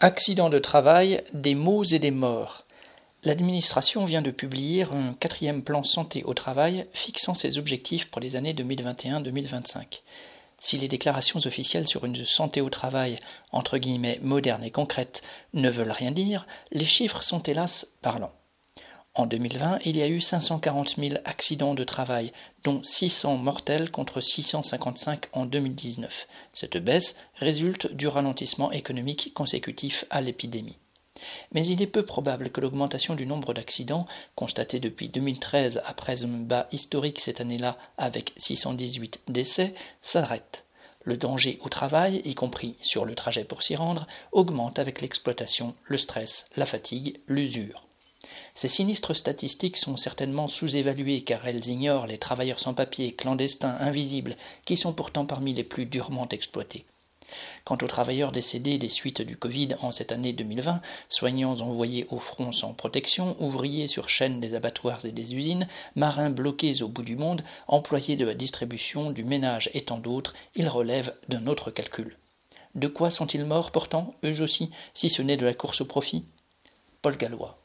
Accident de travail, des maux et des morts. L'administration vient de publier un quatrième plan santé au travail fixant ses objectifs pour les années 2021-2025. Si les déclarations officielles sur une santé au travail, entre guillemets moderne et concrète, ne veulent rien dire, les chiffres sont hélas parlants. En 2020, il y a eu 540 000 accidents de travail, dont 600 mortels contre 655 en 2019. Cette baisse résulte du ralentissement économique consécutif à l'épidémie. Mais il est peu probable que l'augmentation du nombre d'accidents, constatée depuis 2013 après un bas historique cette année-là avec 618 décès, s'arrête. Le danger au travail, y compris sur le trajet pour s'y rendre, augmente avec l'exploitation, le stress, la fatigue, l'usure. Ces sinistres statistiques sont certainement sous-évaluées car elles ignorent les travailleurs sans papier, clandestins, invisibles, qui sont pourtant parmi les plus durement exploités. Quant aux travailleurs décédés des suites du Covid en cette année 2020, soignants envoyés au front sans protection, ouvriers sur chaîne des abattoirs et des usines, marins bloqués au bout du monde, employés de la distribution, du ménage et tant d'autres, ils relèvent d'un autre calcul. De quoi sont-ils morts pourtant, eux aussi, si ce n'est de la course au profit? Paul Gallois.